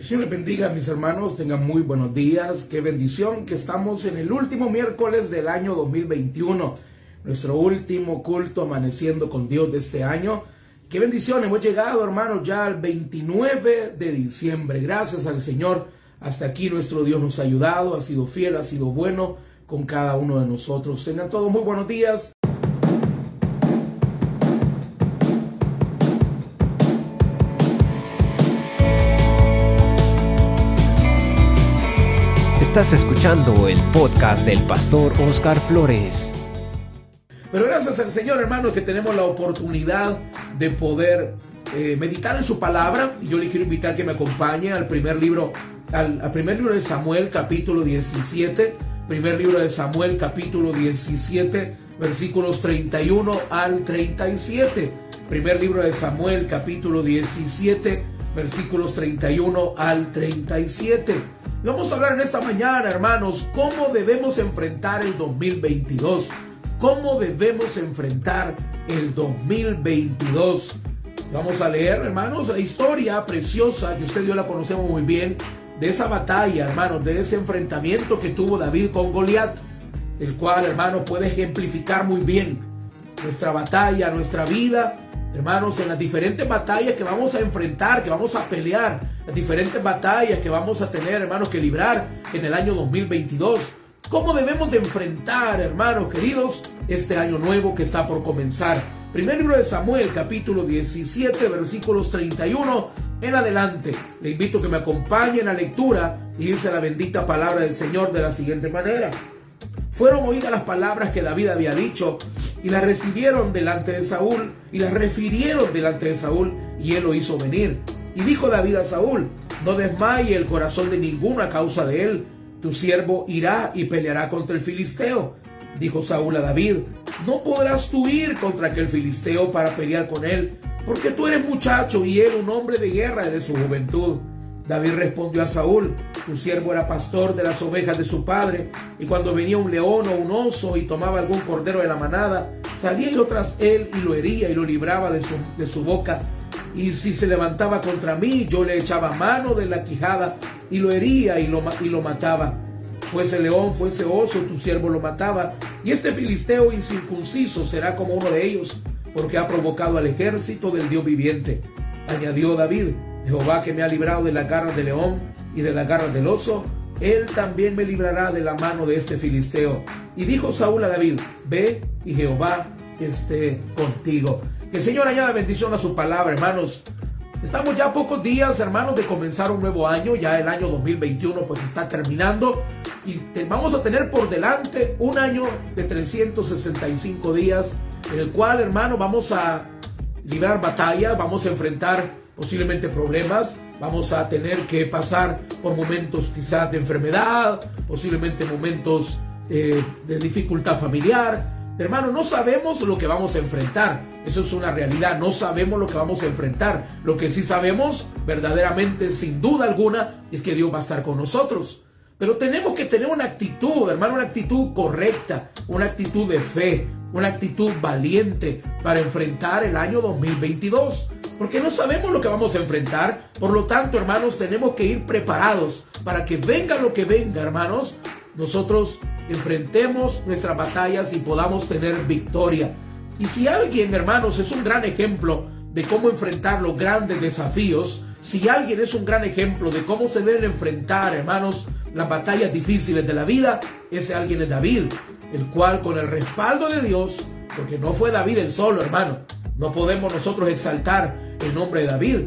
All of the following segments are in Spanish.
Señor les bendiga, mis hermanos. Tengan muy buenos días. Qué bendición que estamos en el último miércoles del año 2021. Nuestro último culto amaneciendo con Dios de este año. Qué bendición. Hemos llegado, hermanos, ya al 29 de diciembre. Gracias al Señor. Hasta aquí nuestro Dios nos ha ayudado. Ha sido fiel, ha sido bueno con cada uno de nosotros. Tengan todos muy buenos días. Estás escuchando el podcast del pastor Oscar Flores. Pero gracias al Señor, hermano, que tenemos la oportunidad de poder eh, meditar en su palabra. Yo le quiero invitar que me acompañe al primer libro, al, al, primer libro de Samuel, capítulo 17. Primer libro de Samuel, capítulo 17, versículos 31 al 37. Primer libro de Samuel, capítulo 17, versículos 31 al 37. Vamos a hablar en esta mañana, hermanos, cómo debemos enfrentar el 2022. ¿Cómo debemos enfrentar el 2022? Vamos a leer, hermanos, la historia preciosa que usted y yo la conocemos muy bien, de esa batalla, hermanos, de ese enfrentamiento que tuvo David con Goliat, el cual, hermano, puede ejemplificar muy bien nuestra batalla, nuestra vida hermanos, en las diferentes batallas que vamos a enfrentar, que vamos a pelear, las diferentes batallas que vamos a tener, hermanos, que librar en el año 2022. ¿Cómo debemos de enfrentar, hermanos queridos, este año nuevo que está por comenzar? Primer libro de Samuel, capítulo 17, versículos 31 en adelante. Le invito a que me acompañe en la lectura y dice la bendita palabra del Señor de la siguiente manera. Fueron oídas las palabras que David había dicho y las recibieron delante de Saúl y las refirieron delante de Saúl y él lo hizo venir. Y dijo David a Saúl, no desmaye el corazón de ninguna causa de él, tu siervo irá y peleará contra el filisteo. Dijo Saúl a David, no podrás tú ir contra aquel filisteo para pelear con él, porque tú eres muchacho y él un hombre de guerra de su juventud. David respondió a Saúl, tu siervo era pastor de las ovejas de su padre, y cuando venía un león o un oso y tomaba algún cordero de la manada, salía yo tras él y lo hería y lo libraba de su, boca. Y si se levantaba contra mí, yo le echaba mano de la quijada y lo hería y lo, y lo mataba. Fuese león, fuese oso, tu siervo lo mataba. Y este filisteo incircunciso será como uno de ellos, porque ha provocado al ejército del Dios viviente. Añadió David, Jehová que me ha librado de la garra del león y de la garra del oso, él también me librará de la mano de este filisteo. Y dijo Saúl a David, ve y Jehová esté contigo. Que el Señor añada bendición a su palabra, hermanos. Estamos ya pocos días, hermanos, de comenzar un nuevo año. Ya el año 2021 pues está terminando. Y vamos a tener por delante un año de 365 días, en el cual, hermano, vamos a librar batallas, vamos a enfrentar posiblemente problemas, vamos a tener que pasar por momentos quizás de enfermedad, posiblemente momentos eh, de dificultad familiar. Hermano, no sabemos lo que vamos a enfrentar. Eso es una realidad. No sabemos lo que vamos a enfrentar. Lo que sí sabemos, verdaderamente, sin duda alguna, es que Dios va a estar con nosotros. Pero tenemos que tener una actitud, hermano, una actitud correcta, una actitud de fe, una actitud valiente para enfrentar el año 2022 porque no sabemos lo que vamos a enfrentar. Por lo tanto, hermanos, tenemos que ir preparados para que venga lo que venga, hermanos. Nosotros enfrentemos nuestras batallas y podamos tener victoria. Y si alguien, hermanos, es un gran ejemplo de cómo enfrentar los grandes desafíos, si alguien es un gran ejemplo de cómo se deben enfrentar, hermanos, las batallas difíciles de la vida, ese alguien es David, el cual con el respaldo de Dios, porque no fue David el solo, hermano, no podemos nosotros exaltar el nombre de David.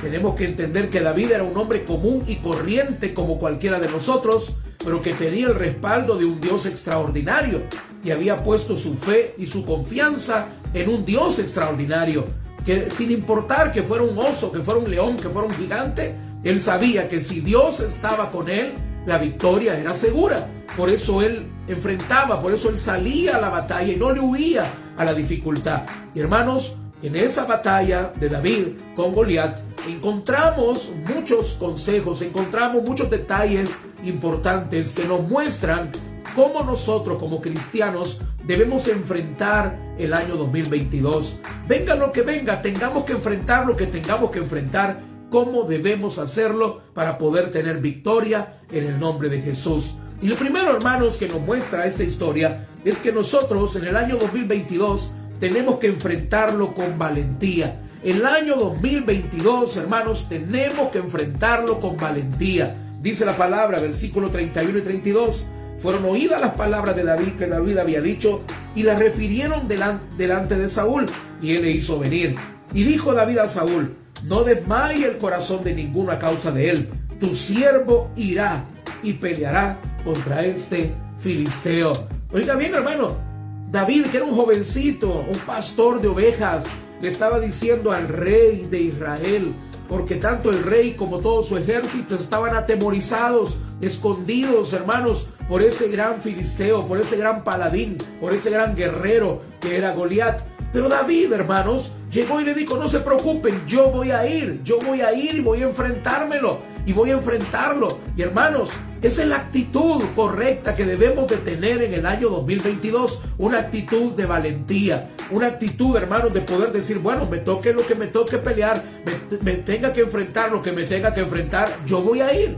Tenemos que entender que David era un hombre común y corriente como cualquiera de nosotros, pero que tenía el respaldo de un Dios extraordinario y había puesto su fe y su confianza en un Dios extraordinario, que sin importar que fuera un oso, que fuera un león, que fuera un gigante, él sabía que si Dios estaba con él, la victoria era segura. Por eso él enfrentaba, por eso él salía a la batalla y no le huía a la dificultad. Y hermanos, en esa batalla de David con Goliat encontramos muchos consejos, encontramos muchos detalles importantes que nos muestran cómo nosotros como cristianos debemos enfrentar el año 2022. Venga lo que venga, tengamos que enfrentar lo que tengamos que enfrentar cómo debemos hacerlo para poder tener victoria en el nombre de Jesús. Y lo primero, hermanos, que nos muestra esta historia es que nosotros en el año 2022 tenemos que enfrentarlo con valentía. El año 2022, hermanos, tenemos que enfrentarlo con valentía. Dice la palabra, versículo 31 y 32. Fueron oídas las palabras de David que David había dicho y las refirieron delante de Saúl y él le hizo venir. Y dijo David a Saúl, no desmaye el corazón de ninguno a causa de él. Tu siervo irá y peleará contra este filisteo. Oiga bien, hermano, David, que era un jovencito, un pastor de ovejas, le estaba diciendo al rey de Israel, porque tanto el rey como todo su ejército estaban atemorizados, escondidos, hermanos, por ese gran filisteo, por ese gran paladín, por ese gran guerrero que era Goliat. Pero David, hermanos, llegó y le dijo, no se preocupen, yo voy a ir, yo voy a ir y voy a enfrentármelo y voy a enfrentarlo. Y hermanos, esa es la actitud correcta que debemos de tener en el año 2022, una actitud de valentía, una actitud, hermanos, de poder decir, bueno, me toque lo que me toque pelear, me, me tenga que enfrentar lo que me tenga que enfrentar, yo voy a ir.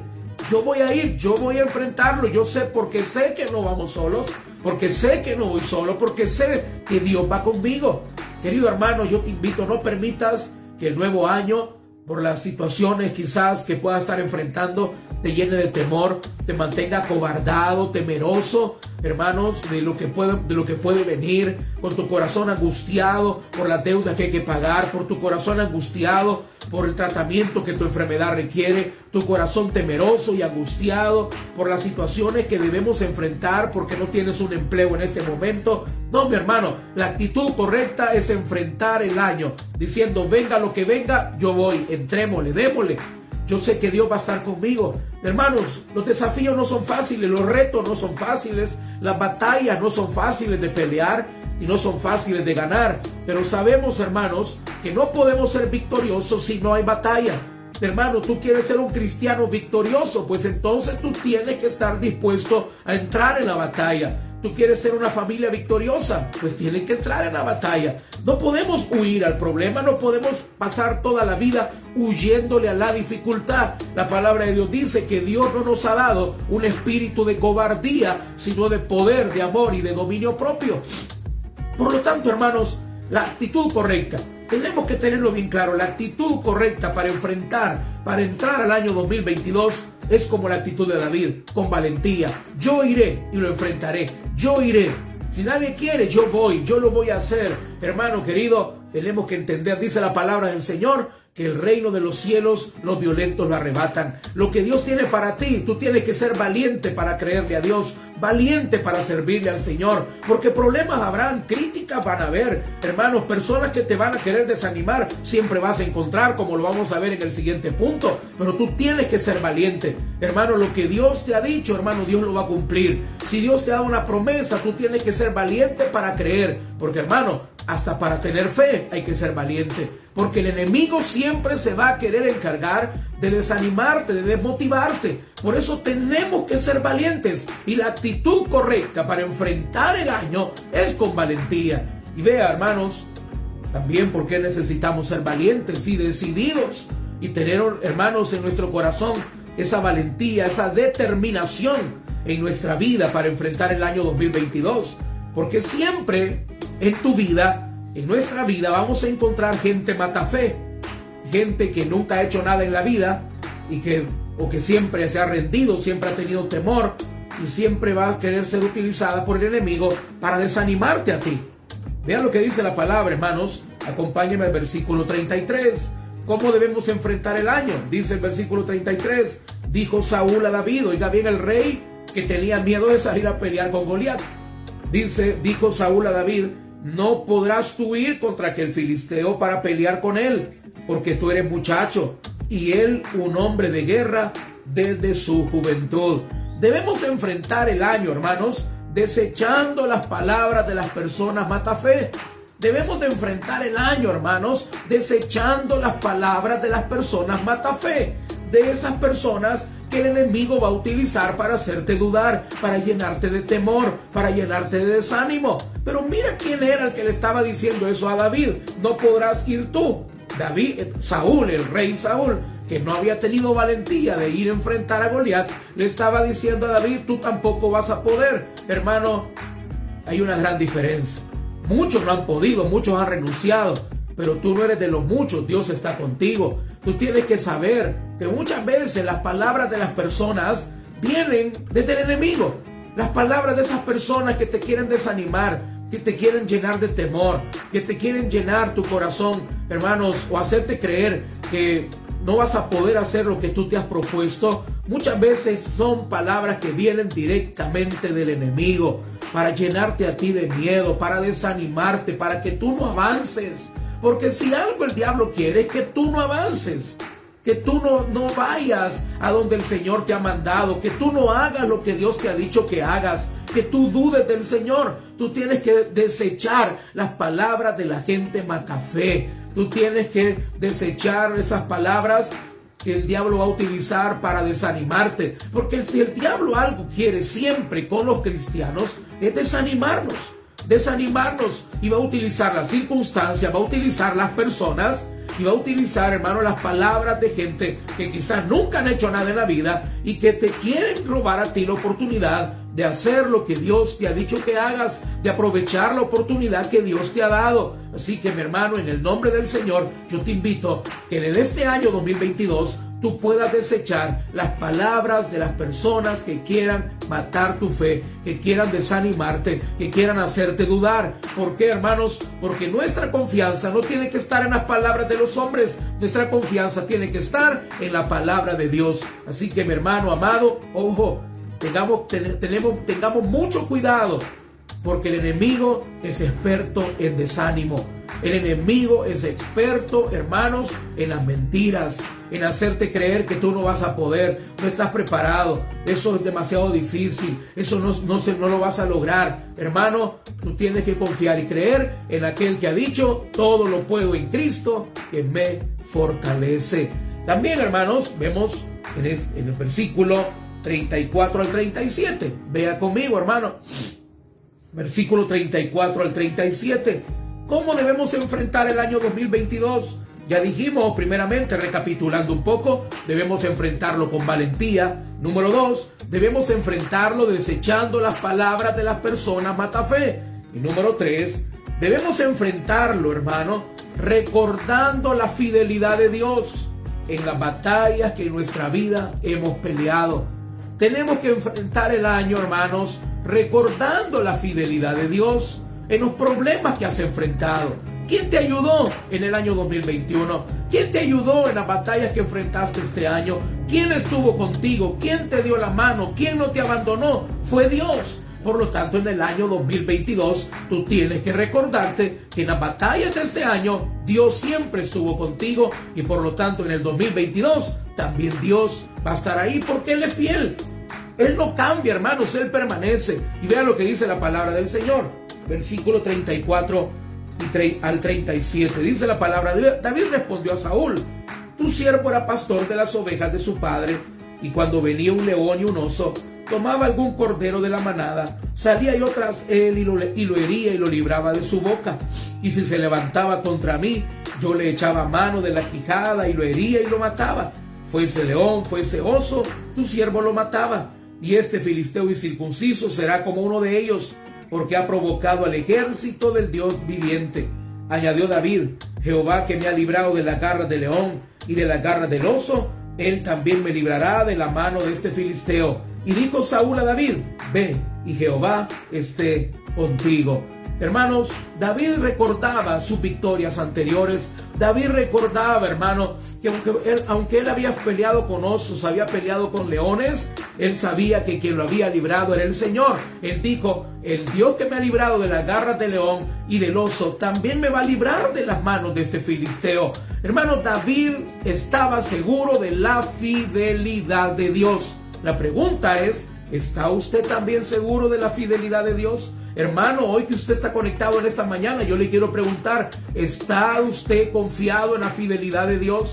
Yo voy a ir, yo voy a enfrentarlo, yo sé porque sé que no vamos solos, porque sé que no voy solo, porque sé que Dios va conmigo. Querido hermano, yo te invito, no permitas que el nuevo año, por las situaciones quizás que puedas estar enfrentando, te llene de temor, te mantenga cobardado, temeroso, hermanos, de lo que puede, de lo que puede venir, con tu corazón angustiado por la deuda que hay que pagar, por tu corazón angustiado por el tratamiento que tu enfermedad requiere, tu corazón temeroso y angustiado por las situaciones que debemos enfrentar porque no tienes un empleo en este momento. No, mi hermano, la actitud correcta es enfrentar el año diciendo, venga lo que venga, yo voy, entrémosle, démosle. Yo sé que Dios va a estar conmigo. Hermanos, los desafíos no son fáciles, los retos no son fáciles, las batallas no son fáciles de pelear y no son fáciles de ganar. Pero sabemos, hermanos, que no podemos ser victoriosos si no hay batalla. Hermano, tú quieres ser un cristiano victorioso, pues entonces tú tienes que estar dispuesto a entrar en la batalla. Tú quieres ser una familia victoriosa, pues tienes que entrar en la batalla. No podemos huir al problema, no podemos pasar toda la vida huyéndole a la dificultad. La palabra de Dios dice que Dios no nos ha dado un espíritu de cobardía, sino de poder, de amor y de dominio propio. Por lo tanto, hermanos, la actitud correcta, tenemos que tenerlo bien claro, la actitud correcta para enfrentar, para entrar al año 2022 es como la actitud de David, con valentía. Yo iré y lo enfrentaré. Yo iré. Si nadie quiere, yo voy, yo lo voy a hacer. Hermano querido, tenemos que entender, dice la palabra del Señor, que el reino de los cielos los violentos lo arrebatan. Lo que Dios tiene para ti, tú tienes que ser valiente para creerle a Dios, valiente para servirle al Señor, porque problemas habrán, críticas van a haber, hermanos, personas que te van a querer desanimar, siempre vas a encontrar, como lo vamos a ver en el siguiente punto, pero tú tienes que ser valiente, hermano, lo que Dios te ha dicho, hermano, Dios lo va a cumplir. Si Dios te dado una promesa, tú tienes que ser valiente para creer, porque hermano, hasta para tener fe hay que ser valiente. Porque el enemigo siempre se va a querer encargar de desanimarte, de desmotivarte. Por eso tenemos que ser valientes. Y la actitud correcta para enfrentar el año es con valentía. Y vea, hermanos, también porque necesitamos ser valientes y decididos. Y tener, hermanos, en nuestro corazón esa valentía, esa determinación en nuestra vida para enfrentar el año 2022. Porque siempre en tu vida, en nuestra vida, vamos a encontrar gente matafé, gente que nunca ha hecho nada en la vida y que o que siempre se ha rendido, siempre ha tenido temor y siempre va a querer ser utilizada por el enemigo para desanimarte a ti. Vean lo que dice la palabra, hermanos. Acompáñenme al versículo 33. ¿Cómo debemos enfrentar el año? Dice el versículo 33. Dijo Saúl a David, oiga bien el rey que tenía miedo de salir a pelear con Goliat. Dice, dijo Saúl a David, no podrás tú ir contra aquel filisteo para pelear con él, porque tú eres muchacho y él un hombre de guerra desde su juventud. Debemos enfrentar el año, hermanos, desechando las palabras de las personas matafe. Debemos de enfrentar el año, hermanos, desechando las palabras de las personas matafe, de esas personas el enemigo va a utilizar para hacerte dudar, para llenarte de temor, para llenarte de desánimo. Pero mira quién era el que le estaba diciendo eso a David. No podrás ir tú. David, Saúl, el rey Saúl, que no había tenido valentía de ir a enfrentar a Goliat, le estaba diciendo a David, tú tampoco vas a poder. Hermano, hay una gran diferencia. Muchos no han podido, muchos han renunciado, pero tú no eres de los muchos, Dios está contigo. Tú tienes que saber que muchas veces las palabras de las personas vienen desde el enemigo. Las palabras de esas personas que te quieren desanimar, que te quieren llenar de temor, que te quieren llenar tu corazón, hermanos, o hacerte creer que no vas a poder hacer lo que tú te has propuesto, muchas veces son palabras que vienen directamente del enemigo para llenarte a ti de miedo, para desanimarte, para que tú no avances. Porque si algo el diablo quiere es que tú no avances, que tú no, no vayas a donde el Señor te ha mandado, que tú no hagas lo que Dios te ha dicho que hagas, que tú dudes del Señor. Tú tienes que desechar las palabras de la gente matafé. Tú tienes que desechar esas palabras que el diablo va a utilizar para desanimarte. Porque si el diablo algo quiere siempre con los cristianos es desanimarnos. Desanimarnos y va a utilizar las circunstancias, va a utilizar las personas y va a utilizar, hermano, las palabras de gente que quizás nunca han hecho nada en la vida y que te quieren robar a ti la oportunidad de hacer lo que Dios te ha dicho que hagas, de aprovechar la oportunidad que Dios te ha dado. Así que mi hermano, en el nombre del Señor, yo te invito que en este año 2022 tú puedas desechar las palabras de las personas que quieran matar tu fe, que quieran desanimarte, que quieran hacerte dudar. ¿Por qué, hermanos? Porque nuestra confianza no tiene que estar en las palabras de los hombres, nuestra confianza tiene que estar en la palabra de Dios. Así que, mi hermano amado, ojo, tengamos, tenemos, tengamos mucho cuidado, porque el enemigo es experto en desánimo. El enemigo es experto, hermanos, en las mentiras, en hacerte creer que tú no vas a poder, no estás preparado, eso es demasiado difícil, eso no, no, se, no lo vas a lograr. Hermano, tú tienes que confiar y creer en aquel que ha dicho, todo lo puedo en Cristo que me fortalece. También, hermanos, vemos en, el versículo 34 al 37. Vea conmigo, hermano. Versículo 34 al 37. ¿Cómo debemos enfrentar el año 2022? Ya dijimos, primeramente, recapitulando un poco, debemos enfrentarlo con valentía. Número dos, debemos enfrentarlo desechando las palabras de las personas matafe. Y número tres, debemos enfrentarlo, hermano, recordando la fidelidad de Dios en las batallas que en nuestra vida hemos peleado. Tenemos que enfrentar el año, hermanos, recordando la fidelidad de Dios en los problemas que has enfrentado. ¿Quién te ayudó en el año 2021? ¿Quién te ayudó en las batallas que enfrentaste este año? ¿Quién estuvo contigo? ¿Quién te dio la mano? ¿Quién no te abandonó? Fue Dios. Por lo tanto, en el año 2022, tú tienes que recordarte que en las batallas de este año, Dios siempre estuvo contigo y por lo tanto, en el 2022, también Dios va a estar ahí porque Él es fiel. Él no cambia, hermanos, Él permanece. Y vea lo que dice la palabra del Señor. Versículo 34 al 37. Dice la palabra, David respondió a Saúl, tu siervo era pastor de las ovejas de su padre, y cuando venía un león y un oso, tomaba algún cordero de la manada, salía yo tras él y lo, y lo hería y lo libraba de su boca. Y si se levantaba contra mí, yo le echaba mano de la quijada y lo hería y lo mataba. Fuese león, fuese oso, tu siervo lo mataba. Y este filisteo incircunciso será como uno de ellos, porque ha provocado al ejército del Dios viviente. Añadió David, Jehová que me ha librado de la garra del león y de la garra del oso, él también me librará de la mano de este filisteo. Y dijo Saúl a David, ve y Jehová esté contigo. Hermanos, David recordaba sus victorias anteriores. David recordaba, hermano, que aunque él, aunque él había peleado con osos, había peleado con leones, él sabía que quien lo había librado era el Señor. Él dijo, el Dios que me ha librado de las garras del león y del oso, también me va a librar de las manos de este filisteo. Hermano, David estaba seguro de la fidelidad de Dios. La pregunta es, ¿está usted también seguro de la fidelidad de Dios? Hermano, hoy que usted está conectado en esta mañana, yo le quiero preguntar, ¿está usted confiado en la fidelidad de Dios?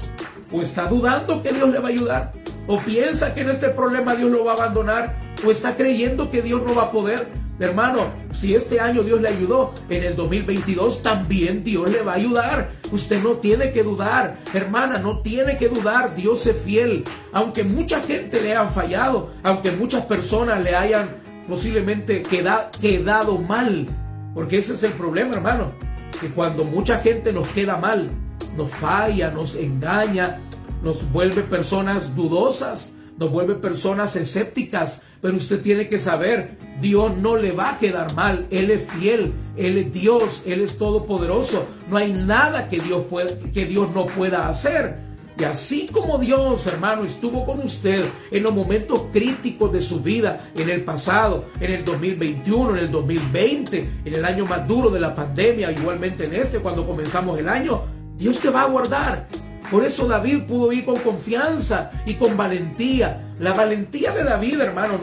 ¿O está dudando que Dios le va a ayudar? ¿O piensa que en este problema Dios lo va a abandonar? ¿O está creyendo que Dios no va a poder? Hermano, si este año Dios le ayudó, en el 2022 también Dios le va a ayudar. Usted no tiene que dudar, hermana, no tiene que dudar. Dios es fiel. Aunque mucha gente le hayan fallado, aunque muchas personas le hayan posiblemente quedado mal. Porque ese es el problema, hermano. Que cuando mucha gente nos queda mal, nos falla, nos engaña, nos vuelve personas dudosas, nos vuelve personas escépticas, pero usted tiene que saber, Dios no le va a quedar mal, Él es fiel, Él es Dios, Él es todopoderoso, no hay nada que Dios, que Dios no pueda hacer. Y así como Dios, hermano, estuvo con usted en los momentos críticos de su vida, en el pasado, en el 2021, en el 2020, en el año más duro de la pandemia, igualmente en este, cuando comenzamos el año, Dios te va a guardar. Por eso David pudo ir con confianza y con valentía. La valentía de David, hermano,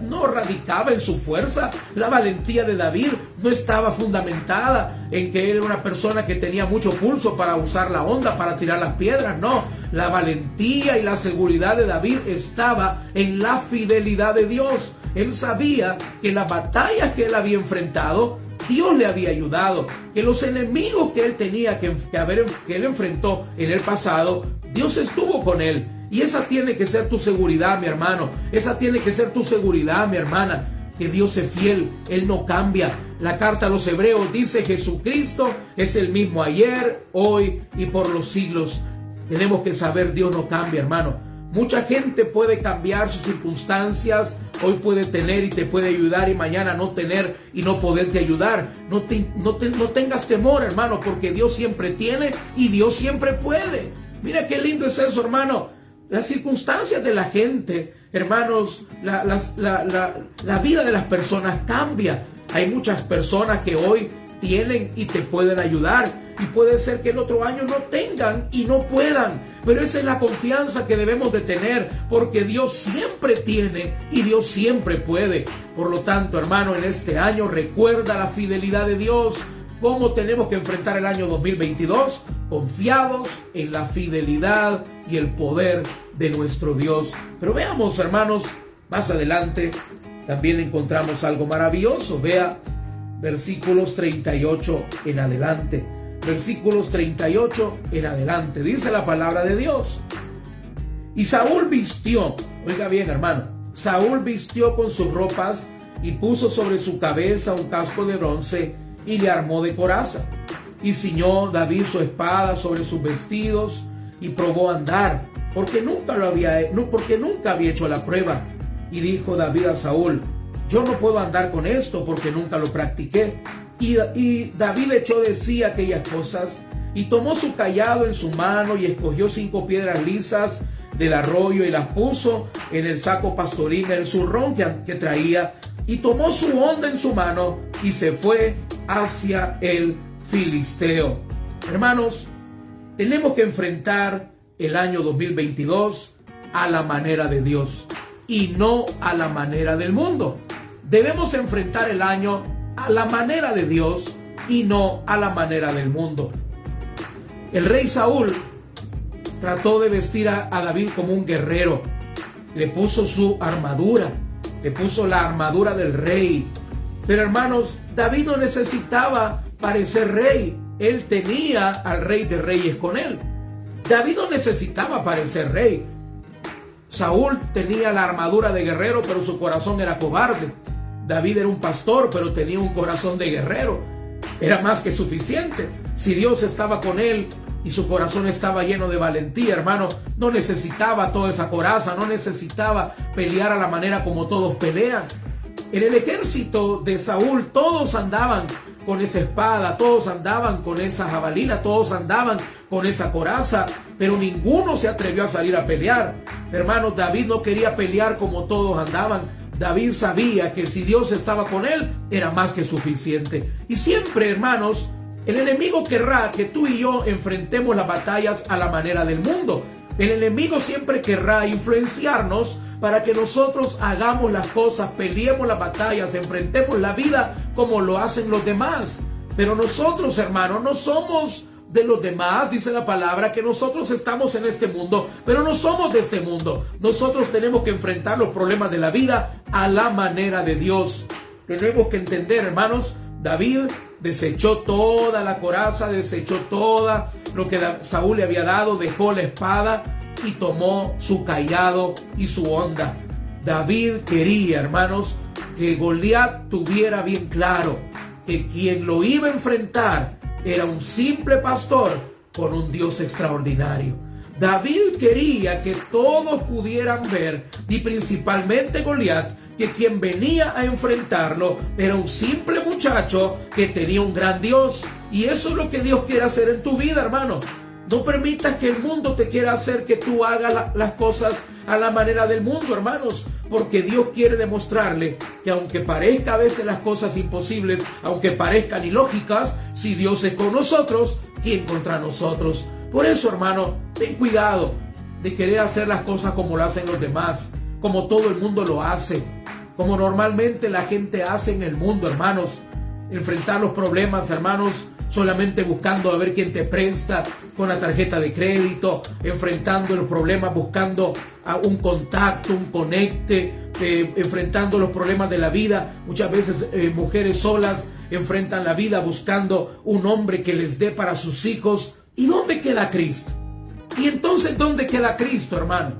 no, radicaba en su fuerza. La valentía de David no estaba fundamentada en que él era una persona que tenía mucho pulso para usar la onda, para tirar las piedras. No, la valentía y la seguridad de David estaba en la fidelidad de Dios. Él sabía que las batallas que él había enfrentado Dios le había ayudado, que los enemigos que él tenía que, haber, que él enfrentó en el pasado, Dios estuvo con él. Y esa tiene que ser tu seguridad, mi hermano. Esa tiene que ser tu seguridad, mi hermana. Que Dios es fiel, Él no cambia. La carta a los hebreos dice Jesucristo es el mismo ayer, hoy y por los siglos. Tenemos que saber Dios no cambia, hermano. Mucha gente puede cambiar sus circunstancias, hoy puede tener y te puede ayudar y mañana no tener y no poderte ayudar. No, no, no tengas temor, hermano, porque Dios siempre tiene y Dios siempre puede. Mira qué lindo es eso, hermano. Las circunstancias de la gente, hermanos, la, la vida de las personas cambia. Hay muchas personas que hoy tienen y te pueden ayudar y puede ser que el otro año no tengan y no puedan. Pero esa es la confianza que debemos de tener porque Dios siempre tiene y Dios siempre puede. Por lo tanto, hermano, en este año recuerda la fidelidad de Dios. ¿Cómo tenemos que enfrentar el año 2022? Confiados en la fidelidad y el poder de nuestro Dios. Pero veamos, hermanos, más adelante también encontramos algo maravilloso. Vea versículos 38 en adelante versículos 38 en adelante. Dice la palabra de Dios. Y Saúl vistió, oiga bien hermano, Saúl vistió con sus ropas y puso sobre su cabeza un casco de bronce y le armó de coraza. Y ciñó David su espada sobre sus vestidos y probó andar, porque nunca lo había, porque nunca había hecho la prueba. Y dijo David a Saúl, yo no puedo andar con esto porque nunca lo practiqué. Y, David echó de sí aquellas cosas y tomó su callado en su mano y escogió cinco piedras lisas del arroyo y las puso en el saco pastoril, el zurrón que, que traía, y tomó su onda en su mano y se fue hacia el filisteo. Hermanos, tenemos que enfrentar el año 2022 a la manera de Dios y no a la manera del mundo. Debemos enfrentar el año a la manera de Dios y no a la manera del mundo. El rey Saúl trató de vestir a, David como un guerrero. Le puso su armadura, le puso la armadura del rey. Pero hermanos, David no necesitaba parecer rey. Él tenía al rey de reyes con él. David no necesitaba parecer rey. Saúl tenía la armadura de guerrero, pero su corazón era cobarde. David era un pastor, pero tenía un corazón de guerrero. Era más que suficiente. Si Dios estaba con él y su corazón estaba lleno de valentía, hermano, no necesitaba toda esa coraza, no necesitaba pelear a la manera como todos pelean. En el ejército de Saúl todos andaban con esa espada, todos andaban con esa jabalina, todos andaban con esa coraza, pero ninguno se atrevió a salir a pelear. Hermano, David no quería pelear como todos andaban, David sabía que si Dios estaba con él, era más que suficiente. Y siempre, hermanos, el enemigo querrá que tú y yo enfrentemos las batallas a la manera del mundo. El enemigo siempre querrá influenciarnos para que nosotros hagamos las cosas, peleemos las batallas, enfrentemos la vida como lo hacen los demás. Pero nosotros, hermanos, no somos de los demás, dice la palabra, que nosotros estamos en este mundo, pero no somos de este mundo. Nosotros tenemos que enfrentar los problemas de la vida a la manera de Dios. tenemos que entender, hermanos, David desechó toda la coraza, desechó toda lo que Saúl le había dado, dejó la espada y tomó su callado y su onda. David quería, hermanos, que Goliat tuviera bien claro que quien lo iba a enfrentar era un simple pastor con un Dios extraordinario. David quería que todos pudieran ver, y principalmente Goliat, que quien venía a enfrentarlo era un simple muchacho que tenía un gran Dios. Y eso es lo que Dios quiere hacer en tu vida, hermano. No permitas que el mundo te quiera hacer que tú hagas las cosas a la manera del mundo, hermanos, porque Dios quiere demostrarle que aunque parezca a veces las cosas imposibles, aunque parezcan ilógicas, si Dios es con nosotros, ¿quién contra nosotros? Por eso, hermano, ten cuidado de querer hacer las cosas como lo hacen los demás, como todo el mundo lo hace como normalmente la gente hace en el mundo, hermanos. Enfrentar los problemas, hermanos, solamente buscando a ver quién te presta con la tarjeta de crédito, enfrentando los problemas, buscando un contacto, un conecte, eh, enfrentando los problemas de la vida. Muchas veces eh, mujeres solas enfrentan la vida buscando un hombre que les dé para sus hijos. ¿Y dónde queda Cristo? Y entonces, ¿dónde queda Cristo, hermano?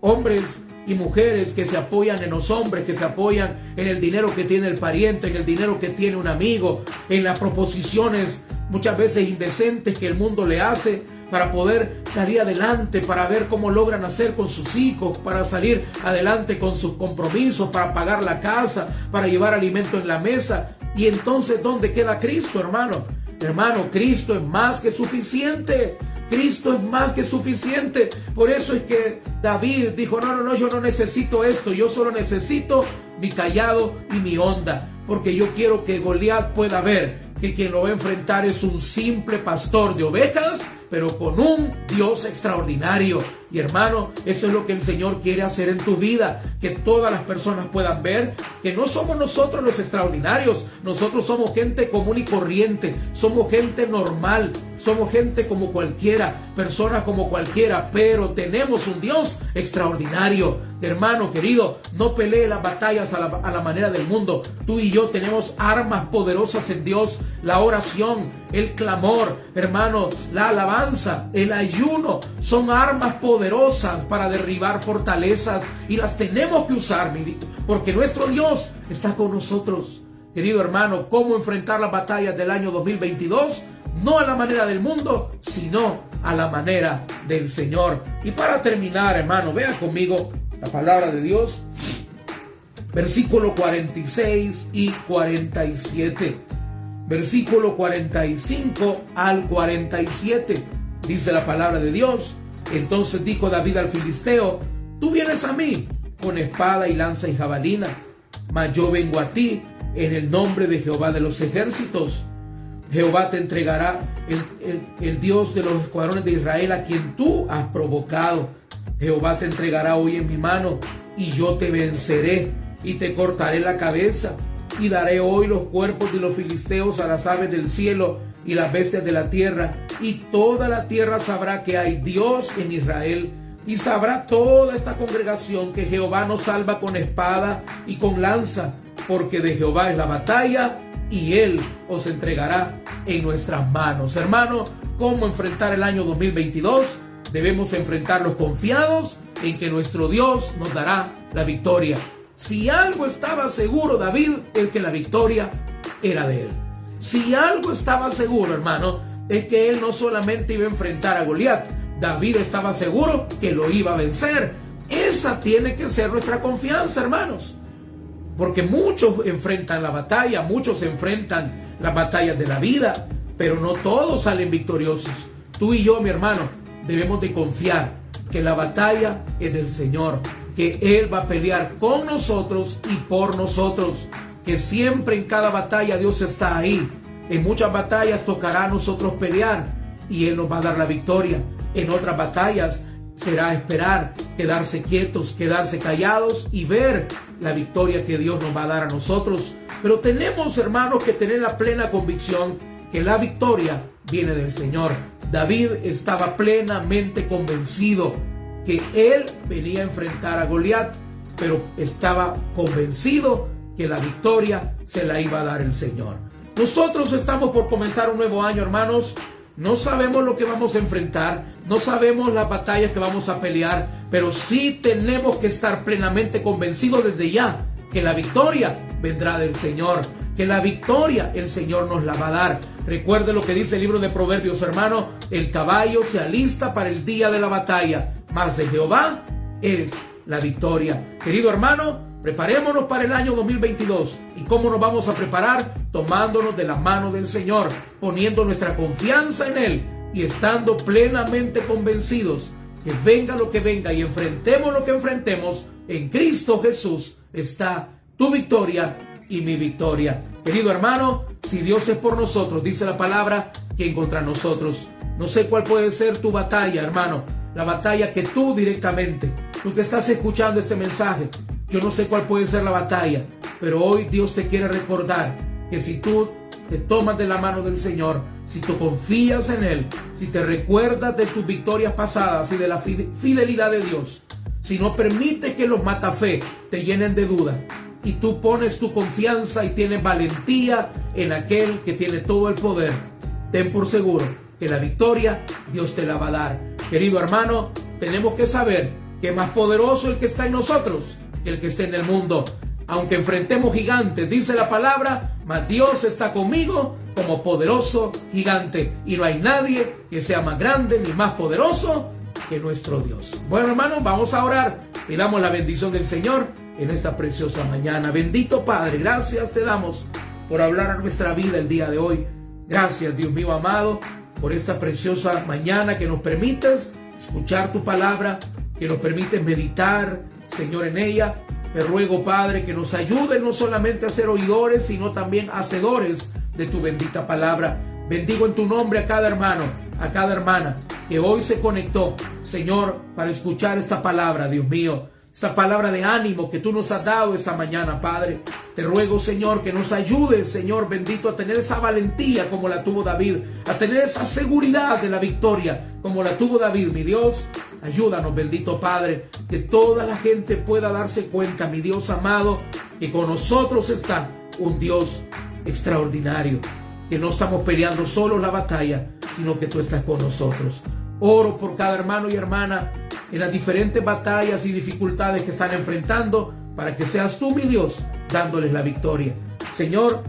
Hombres y mujeres que se apoyan en los hombres, que se apoyan en el dinero que tiene el pariente, en el dinero que tiene un amigo, en las proposiciones muchas veces indecentes que el mundo le hace para poder salir adelante, para ver cómo logran hacer con sus hijos, para salir adelante con sus compromisos, para pagar la casa, para llevar alimento en la mesa. Y entonces, ¿dónde queda Cristo, hermano? Hermano, Cristo es más que suficiente. Cristo es más que suficiente. Por eso es que David dijo, no, no, no, yo no necesito esto, yo solo necesito mi callado y mi onda, porque yo quiero que Goliat pueda ver que quien lo va a enfrentar es un simple pastor de ovejas, pero con un Dios extraordinario. Y hermano, eso es lo que el Señor quiere hacer en tu vida, que todas las personas puedan ver que no somos nosotros los extraordinarios, nosotros somos gente común y corriente, somos gente normal, somos gente como cualquiera, personas como cualquiera, pero tenemos un Dios extraordinario. Hermano querido, no pelee las batallas a la, manera del mundo. Tú y yo tenemos armas poderosas en Dios. La oración, el clamor, hermano, la alabanza, el ayuno, son armas poderosas para derribar fortalezas y las tenemos que usar, porque nuestro Dios está con nosotros. Querido hermano, ¿cómo enfrentar las batallas del año 2022? No a la manera del mundo, sino a la manera del Señor. Y para terminar, hermano, vea conmigo la palabra de Dios, versículo 46 y 47. Versículo 45 al 47. Dice la palabra de Dios. Entonces dijo David al filisteo, tú vienes a mí con espada y lanza y jabalina, mas yo vengo a ti en el nombre de Jehová de los ejércitos Jehová te entregará el, Dios de los escuadrones de Israel a quien tú has provocado. Jehová te entregará hoy en mi mano y yo te venceré y te cortaré la cabeza y daré hoy los cuerpos de los filisteos a las aves del cielo y las bestias de la tierra y toda la tierra sabrá que hay Dios en Israel y sabrá toda esta congregación que Jehová nos salva con espada y con lanza porque de Jehová es la batalla y Él os entregará en nuestras manos. Hermano, ¿cómo enfrentar el año 2022? Debemos enfrentarlos confiados en que nuestro Dios nos dará la victoria. Si algo estaba seguro David, es que la victoria era de él. Si algo estaba seguro, hermano, es que él no solamente iba a enfrentar a Goliat, David estaba seguro que lo iba a vencer. Esa tiene que ser nuestra confianza, hermanos. Porque muchos enfrentan la batalla, muchos enfrentan las batallas de la vida, pero no todos salen victoriosos. Tú y yo, mi hermano, debemos de confiar que la batalla es del Señor, que Él va a pelear con nosotros y por nosotros, que siempre en cada batalla Dios está ahí. En muchas batallas tocará a nosotros pelear y Él nos va a dar la victoria. En otras batallas será esperar, quedarse quietos, quedarse callados y ver la victoria que Dios nos va a dar a nosotros. Pero tenemos, hermanos, que tener la plena convicción que la victoria viene del Señor. David estaba plenamente convencido que él venía a enfrentar a Goliat, pero estaba convencido que la victoria se la iba a dar el Señor. Nosotros estamos por comenzar un nuevo año, hermanos. No sabemos lo que vamos a enfrentar, no sabemos las batallas que vamos a pelear, pero sí tenemos que estar plenamente convencidos desde ya que la victoria vendrá del Señor, que la victoria el Señor nos la va a dar. Recuerde lo que dice el libro de Proverbios, hermano, el caballo se alista para el día de la batalla, mas de Jehová es la victoria. Querido hermano, preparémonos para el año 2022. ¿Y cómo nos vamos a preparar? Tomándonos de la mano del Señor, poniendo nuestra confianza en Él y estando plenamente convencidos que venga lo que venga y enfrentemos lo que enfrentemos, en Cristo Jesús está tu victoria y mi victoria. Querido hermano, si Dios es por nosotros, dice la palabra, ¿quién contra nosotros? No sé cuál puede ser tu batalla, hermano. La batalla que tú directamente, tú que estás escuchando este mensaje, yo no sé cuál puede ser la batalla, pero hoy Dios te quiere recordar que si tú te tomas de la mano del Señor, si tú confías en Él, si te recuerdas de tus victorias pasadas y de la fidelidad de Dios, si no permites que los matafe te llenen de duda y tú pones tu confianza y tienes valentía en aquel que tiene todo el poder, ten por seguro que la victoria Dios te la va a dar. Querido hermano, tenemos que saber que más poderoso el que está en nosotros que el que está en el mundo. Aunque enfrentemos gigantes, dice la palabra, mas Dios está conmigo como poderoso gigante. Y no hay nadie que sea más grande ni más poderoso que nuestro Dios. Bueno, hermanos, vamos a orar. Pidamos la bendición del Señor en esta preciosa mañana. Bendito Padre, gracias te damos por hablar a nuestra vida el día de hoy. Gracias, Dios mío amado, por esta preciosa mañana que nos permites escuchar tu palabra, que nos permites meditar, Señor, en ella. Te ruego, Padre, que nos ayude no solamente a ser oidores, sino también hacedores de tu bendita palabra. Bendigo en tu nombre a cada hermano, a cada hermana que hoy se conectó, Señor, para escuchar esta palabra, Dios mío esta palabra de ánimo que tú nos has dado esta mañana, Padre. Te ruego, Señor, que nos ayudes, Señor bendito, a tener esa valentía como la tuvo David, a tener esa seguridad de la victoria como la tuvo David, mi Dios. Ayúdanos, bendito Padre, que toda la gente pueda darse cuenta, mi Dios amado, que con nosotros está un Dios extraordinario, que no estamos peleando solo la batalla, sino que tú estás con nosotros. Oro por cada hermano y hermana en las diferentes batallas y dificultades que están enfrentando para que seas tú, mi Dios, dándoles la victoria. Señor,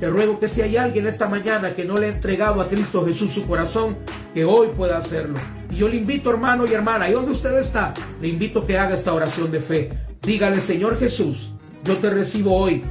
te ruego que si hay alguien esta mañana que no le ha entregado a Cristo Jesús su corazón, que hoy pueda hacerlo. Y yo le invito, hermano y hermana, y donde usted está, le invito que haga esta oración de fe. Dígale, Señor Jesús, yo te recibo hoy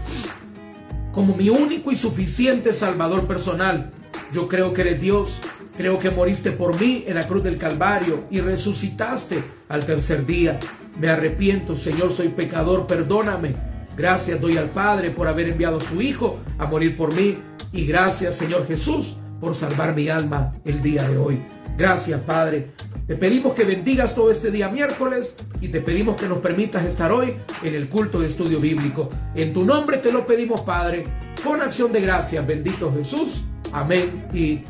como mi único y suficiente Salvador personal. Yo creo que eres Dios Creo que moriste por mí en la cruz del Calvario y resucitaste al tercer día. Me arrepiento, Señor, soy pecador, perdóname. Gracias doy al Padre por haber enviado a su Hijo a morir por mí. Y gracias, Señor Jesús, por salvar mi alma el día de hoy. Gracias, Padre. Te pedimos que bendigas todo este día miércoles y te pedimos que nos permitas estar hoy en el culto de estudio bíblico. En tu nombre te lo pedimos, Padre, con acción de gracias. Bendito Jesús. Amén y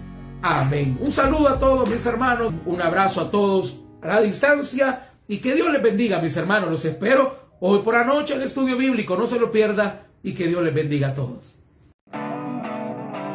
Amén. Un saludo a todos mis hermanos, un abrazo a todos a la distancia y que Dios les bendiga mis hermanos. Los espero hoy por la noche en el estudio bíblico, no se lo pierda y que Dios les bendiga a todos.